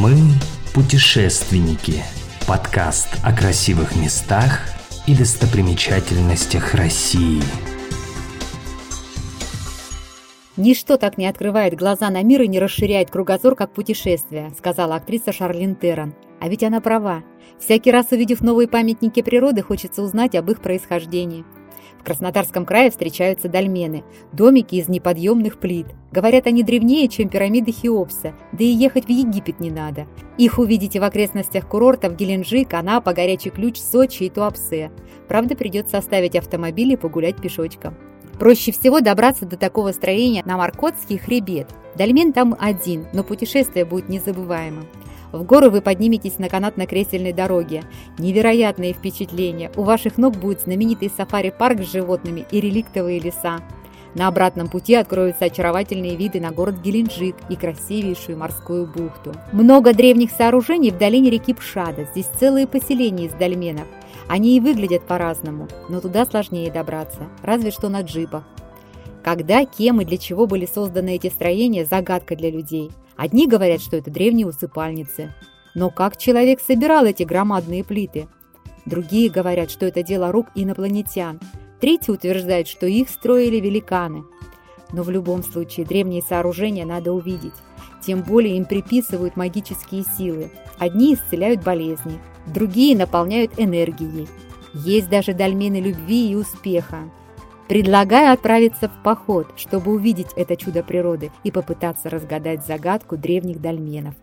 Мы путешественники. Подкаст о красивых местах и достопримечательностях России. «Ничто так не открывает глаза на мир и не расширяет кругозор, как путешествие», сказала актриса Шарлин Террон. А ведь она права. Всякий раз, увидев новые памятники природы, хочется узнать об их происхождении. В Краснодарском крае встречаются дольмены, домики из неподъемных плит. Говорят, они древнее, чем пирамиды Хеопса, да и ехать в Египет не надо. Их увидите в окрестностях курортов Геленджик, Анапа, Горячий Ключ, Сочи и Туапсе. Правда, придется оставить автомобиль и погулять пешочком. Проще всего добраться до такого строения на Маркотский хребет. Дольмен там один, но путешествие будет незабываемым. В горы вы подниметесь на канатно-кресельной дороге. Невероятные впечатления. У ваших ног будет знаменитый сафари-парк с животными и реликтовые леса. На обратном пути откроются очаровательные виды на город Геленджик и красивейшую морскую бухту. Много древних сооружений в долине реки Пшада. Здесь целые поселения из дольменов. Они и выглядят по-разному, но туда сложнее добраться, разве что на джипах. Когда, кем и для чего были созданы эти строения – загадка для людей. Одни говорят, что это древние усыпальницы. Но как человек собирал эти громадные плиты? Другие говорят, что это дело рук инопланетян. Третьи утверждают, что их строили великаны. Но в любом случае древние сооружения надо увидеть. Тем более им приписывают магические силы. Одни исцеляют болезни, другие наполняют энергией. Есть даже дольмены любви и успеха. Предлагаю отправиться в поход, чтобы увидеть это чудо природы и попытаться разгадать загадку древних дольменов.